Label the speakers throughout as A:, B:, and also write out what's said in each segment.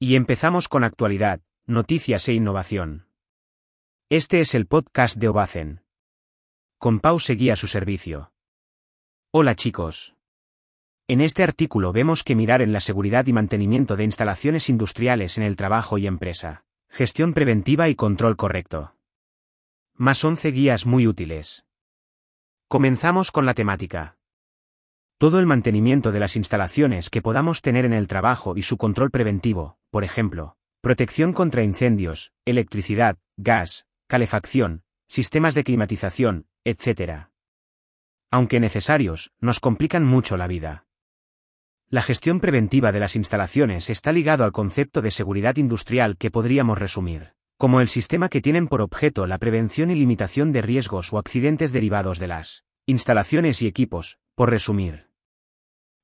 A: Y empezamos con actualidad, noticias e innovación. Este es el podcast de Obacen. Con Pau seguía su servicio. Hola chicos. En este artículo vemos que mirar en la seguridad y mantenimiento de instalaciones industriales en el trabajo y empresa, gestión preventiva y control correcto. Más 11 guías muy útiles. Comenzamos con la temática. Todo el mantenimiento de las instalaciones que podamos tener en el trabajo y su control preventivo, por ejemplo, protección contra incendios, electricidad, gas, calefacción, sistemas de climatización, etc. Aunque necesarios, nos complican mucho la vida. La gestión preventiva de las instalaciones está ligado al concepto de seguridad industrial que podríamos resumir, como el sistema que tienen por objeto la prevención y limitación de riesgos o accidentes derivados de las instalaciones y equipos, por resumir.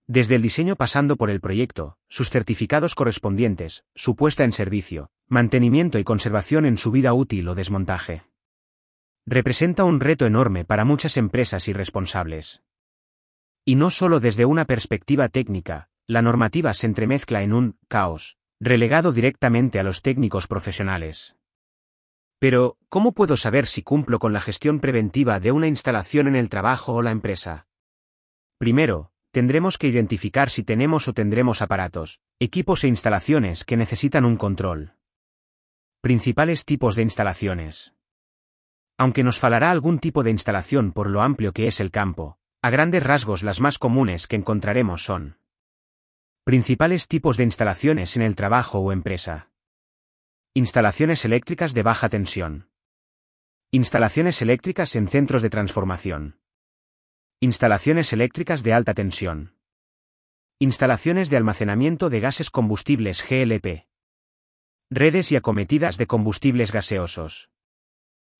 A: Desde el diseño pasando por el proyecto, sus certificados correspondientes, su puesta en servicio, mantenimiento y conservación en su vida útil o desmontaje. Representa un reto enorme para muchas empresas y responsables. Y no solo desde una perspectiva técnica, la normativa se entremezcla en un caos, relegado directamente a los técnicos profesionales. Pero, ¿cómo puedo saber si cumplo con la gestión preventiva de una instalación en el trabajo o la empresa? Primero, tendremos que identificar si tenemos o tendremos aparatos, equipos e instalaciones que necesitan un control. Principales tipos de instalaciones. Aunque nos falará algún tipo de instalación por lo amplio que es el campo, a grandes rasgos las más comunes que encontraremos son Principales tipos de instalaciones en el trabajo o empresa. Instalaciones eléctricas de baja tensión. Instalaciones eléctricas en centros de transformación. Instalaciones eléctricas de alta tensión. Instalaciones de almacenamiento de gases combustibles GLP. Redes y acometidas de combustibles gaseosos.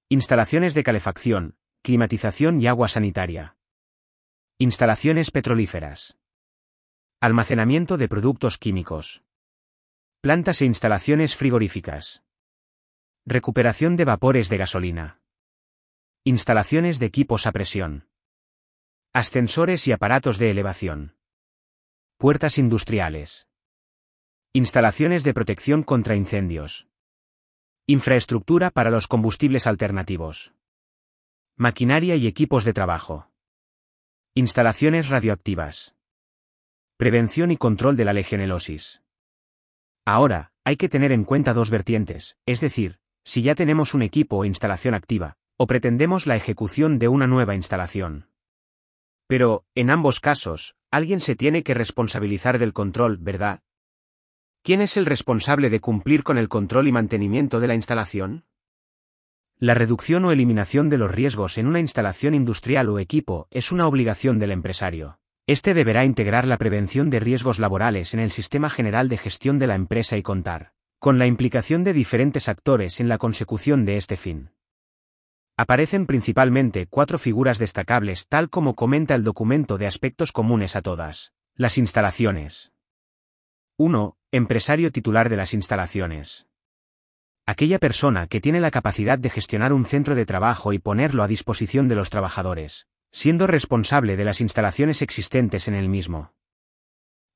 A: Instalaciones de calefacción, climatización y agua sanitaria. Instalaciones petrolíferas. Almacenamiento de productos químicos. Plantas e instalaciones frigoríficas. Recuperación de vapores de gasolina. Instalaciones de equipos a presión. Ascensores y aparatos de elevación. Puertas industriales. Instalaciones de protección contra incendios. Infraestructura para los combustibles alternativos. Maquinaria y equipos de trabajo. Instalaciones radioactivas. Prevención y control de la legionelosis. Ahora, hay que tener en cuenta dos vertientes, es decir, si ya tenemos un equipo o instalación activa, o pretendemos la ejecución de una nueva instalación. Pero, en ambos casos, alguien se tiene que responsabilizar del control, ¿verdad? ¿Quién es el responsable de cumplir con el control y mantenimiento de la instalación? La reducción o eliminación de los riesgos en una instalación industrial o equipo es una obligación del empresario. Este deberá integrar la prevención de riesgos laborales en el sistema general de gestión de la empresa y contar con la implicación de diferentes actores en la consecución de este fin. Aparecen principalmente cuatro figuras destacables tal como comenta el documento de aspectos comunes a todas. Las instalaciones. 1. Empresario titular de las instalaciones. Aquella persona que tiene la capacidad de gestionar un centro de trabajo y ponerlo a disposición de los trabajadores, siendo responsable de las instalaciones existentes en el mismo.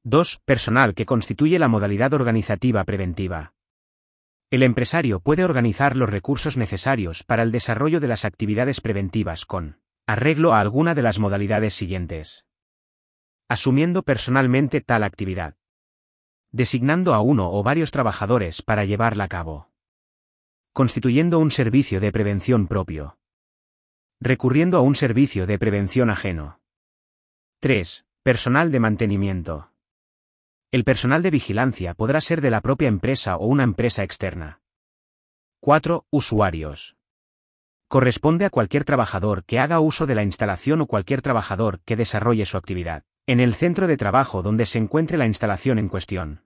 A: 2. Personal que constituye la modalidad organizativa preventiva. El empresario puede organizar los recursos necesarios para el desarrollo de las actividades preventivas con arreglo a alguna de las modalidades siguientes. Asumiendo personalmente tal actividad. Designando a uno o varios trabajadores para llevarla a cabo. Constituyendo un servicio de prevención propio. Recurriendo a un servicio de prevención ajeno. 3. Personal de mantenimiento. El personal de vigilancia podrá ser de la propia empresa o una empresa externa. 4. Usuarios. Corresponde a cualquier trabajador que haga uso de la instalación o cualquier trabajador que desarrolle su actividad, en el centro de trabajo donde se encuentre la instalación en cuestión.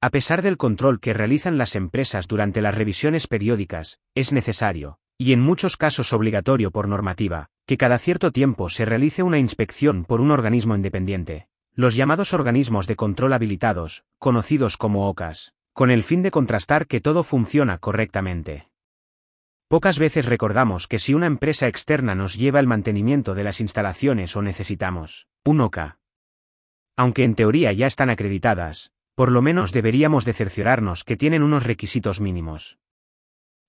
A: A pesar del control que realizan las empresas durante las revisiones periódicas, es necesario, y en muchos casos obligatorio por normativa, que cada cierto tiempo se realice una inspección por un organismo independiente, los llamados organismos de control habilitados, conocidos como OCAS, con el fin de contrastar que todo funciona correctamente. Pocas veces recordamos que si una empresa externa nos lleva el mantenimiento de las instalaciones o necesitamos un OCA, aunque en teoría ya están acreditadas, Por lo menos deberíamos de cerciorarnos que tienen unos requisitos mínimos.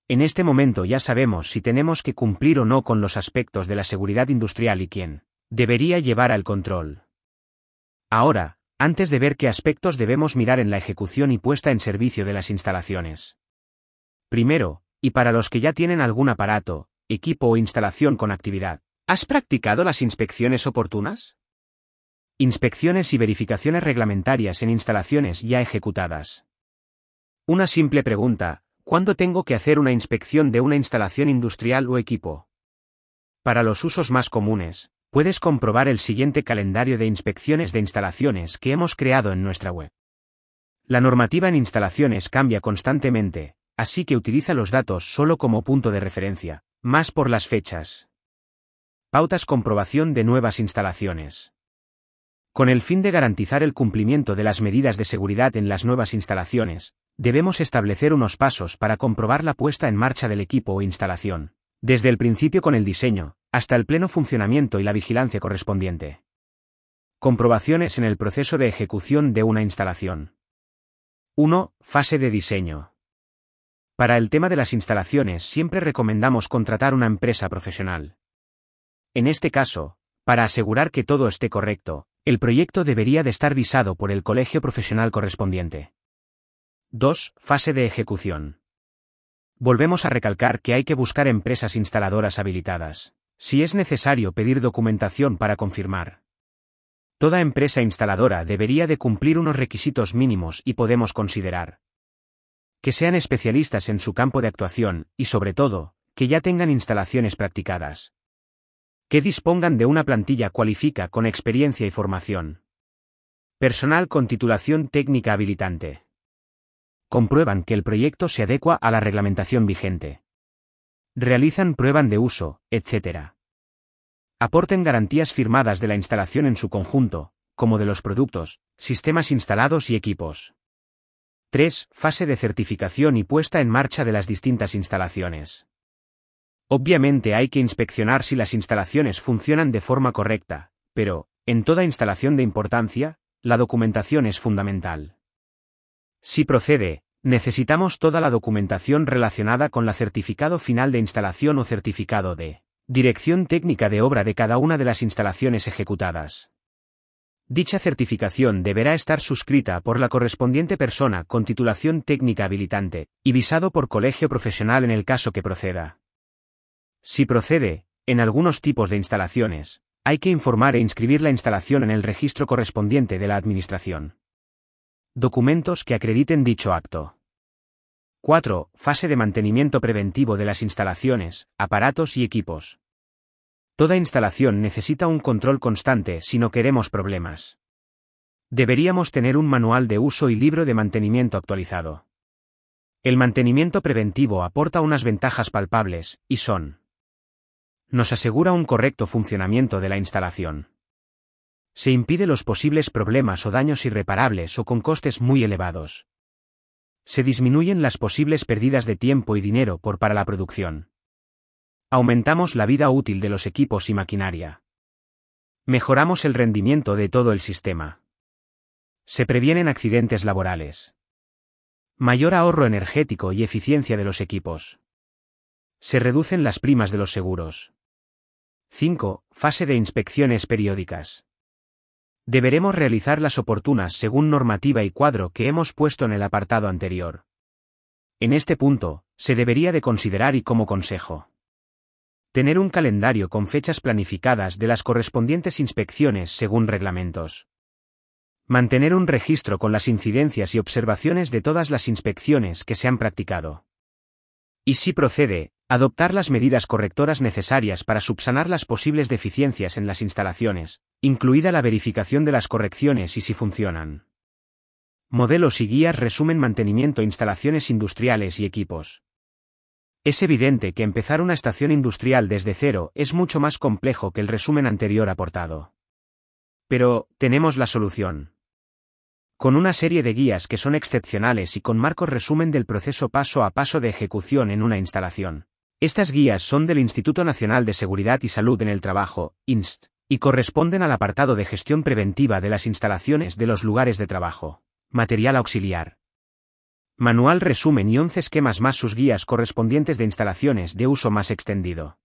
A: En este momento ya sabemos si tenemos que cumplir o no con los aspectos de la seguridad industrial y quién debería llevar al control. Ahora, antes de ver qué aspectos debemos mirar en la ejecución y puesta en servicio de las instalaciones. Primero, y para los que ya tienen algún aparato, equipo o instalación con actividad, ¿has practicado las inspecciones oportunas? Inspecciones y verificaciones reglamentarias en instalaciones ya ejecutadas. Una simple pregunta, ¿cuándo tengo que hacer una inspección de una instalación industrial o equipo? Para los usos más comunes, puedes comprobar el siguiente calendario de inspecciones de instalaciones que hemos creado en nuestra web. La normativa en instalaciones cambia constantemente, así que utiliza los datos solo como punto de referencia, más por las fechas. Pautas comprobación de nuevas instalaciones. Con el fin de garantizar el cumplimiento de las medidas de seguridad en las nuevas instalaciones, debemos establecer unos pasos para comprobar la puesta en marcha del equipo o instalación, desde el principio con el diseño, hasta el pleno funcionamiento y la vigilancia correspondiente. Comprobaciones en el proceso de ejecución de una instalación. 1. Fase de diseño. Para el tema de las instalaciones siempre recomendamos contratar una empresa profesional. En este caso, para asegurar que todo esté correcto, el proyecto debería de estar visado por el colegio profesional correspondiente. 2. Fase de ejecución. Volvemos a recalcar que hay que buscar empresas instaladoras habilitadas si es necesario pedir documentación para confirmar. Toda empresa instaladora debería de cumplir unos requisitos mínimos y podemos considerar que sean especialistas en su campo de actuación, y sobre todo, que ya tengan instalaciones practicadas. Que dispongan de una plantilla cualifica con experiencia y formación. Personal con titulación técnica habilitante. Comprueban que el proyecto se adecua a la reglamentación vigente realizan prueban de uso, etc. Aporten garantías firmadas de la instalación en su conjunto, como de los productos, sistemas instalados y equipos. 3. Fase de certificación y puesta en marcha de las distintas instalaciones. Obviamente hay que inspeccionar si las instalaciones funcionan de forma correcta, pero, en toda instalación de importancia, la documentación es fundamental. Si procede, Necesitamos toda la documentación relacionada con la certificado final de instalación o certificado de dirección técnica de obra de cada una de las instalaciones ejecutadas. Dicha certificación deberá estar suscrita por la correspondiente persona con titulación técnica habilitante, y visado por colegio profesional en el caso que proceda. Si procede, en algunos tipos de instalaciones, hay que informar e inscribir la instalación en el registro correspondiente de la Administración. Documentos que acrediten dicho acto. 4. Fase de mantenimiento preventivo de las instalaciones, aparatos y equipos. Toda instalación necesita un control constante si no queremos problemas. Deberíamos tener un manual de uso y libro de mantenimiento actualizado. El mantenimiento preventivo aporta unas ventajas palpables, y son. Nos asegura un correcto funcionamiento de la instalación. Se impide los posibles problemas o daños irreparables o con costes muy elevados. Se disminuyen las posibles pérdidas de tiempo y dinero por para la producción. Aumentamos la vida útil de los equipos y maquinaria. Mejoramos el rendimiento de todo el sistema. Se previenen accidentes laborales. Mayor ahorro energético y eficiencia de los equipos. Se reducen las primas de los seguros. 5. Fase de inspecciones periódicas. Deberemos realizar las oportunas según normativa y cuadro que hemos puesto en el apartado anterior. En este punto, se debería de considerar y como consejo. Tener un calendario con fechas planificadas de las correspondientes inspecciones según reglamentos. Mantener un registro con las incidencias y observaciones de todas las inspecciones que se han practicado. Y si procede, adoptar las medidas correctoras necesarias para subsanar las posibles deficiencias en las instalaciones, incluida la verificación de las correcciones y si funcionan. Modelos y guías resumen mantenimiento instalaciones industriales y equipos. Es evidente que empezar una estación industrial desde cero es mucho más complejo que el resumen anterior aportado. Pero, tenemos la solución. Con una serie de guías que son excepcionales y con marcos resumen del proceso paso a paso de ejecución en una instalación. Estas guías son del Instituto Nacional de Seguridad y Salud en el Trabajo, INST, y corresponden al apartado de gestión preventiva de las instalaciones de los lugares de trabajo. material auxiliar. Manual resumen y 11 esquemas más sus guías correspondientes de instalaciones de uso más extendido.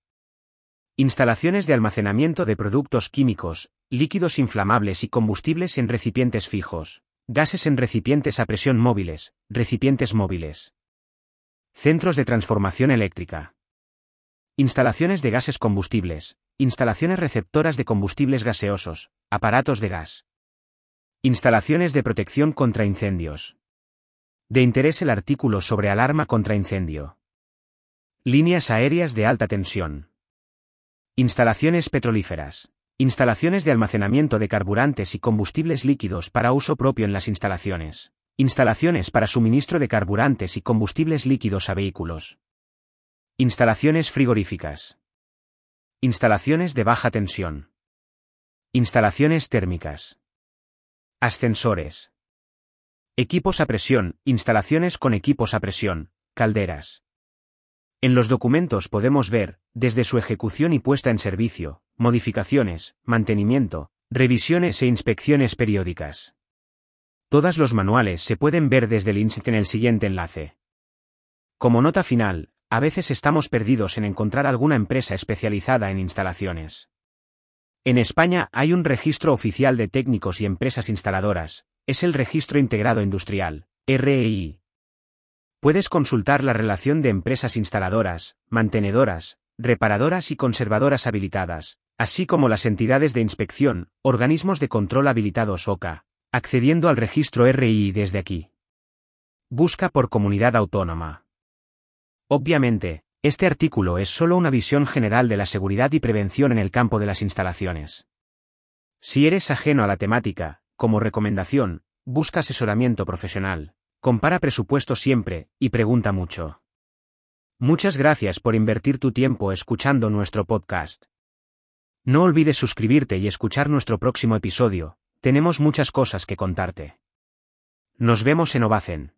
A: Instalaciones de almacenamiento de productos químicos, líquidos inflamables y combustibles en recipientes fijos, gases en recipientes a presión móviles, recipientes móviles. Centros de transformación eléctrica. Instalaciones de gases combustibles, instalaciones receptoras de combustibles gaseosos, aparatos de gas. Instalaciones de protección contra incendios. De interés el artículo sobre alarma contra incendio. Líneas aéreas de alta tensión. Instalaciones petrolíferas. Instalaciones de almacenamiento de carburantes y combustibles líquidos para uso propio en las instalaciones. Instalaciones para suministro de carburantes y combustibles líquidos a vehículos. Instalaciones frigoríficas. Instalaciones de baja tensión. Instalaciones térmicas. Ascensores. Equipos a presión, instalaciones con equipos a presión, calderas. En los documentos podemos ver, desde su ejecución y puesta en servicio, modificaciones, mantenimiento, revisiones e inspecciones periódicas. Todos los manuales se pueden ver desde el INSET en el siguiente enlace. Como nota final, a veces estamos perdidos en encontrar alguna empresa especializada en instalaciones. En España hay un registro oficial de técnicos y empresas instaladoras, es el Registro Integrado Industrial, REI. Puedes consultar la relación de empresas instaladoras, mantenedoras, reparadoras y conservadoras habilitadas, así como las entidades de inspección, organismos de control habilitados OCA, accediendo al registro RI desde aquí. Busca por comunidad autónoma. Obviamente, este artículo es solo una visión general de la seguridad y prevención en el campo de las instalaciones. Si eres ajeno a la temática, como recomendación, busca asesoramiento profesional. Compara presupuesto siempre, y pregunta mucho. Muchas gracias por invertir tu tiempo escuchando nuestro podcast. No olvides suscribirte y escuchar nuestro próximo episodio, tenemos muchas cosas que contarte. Nos vemos en Ovacen.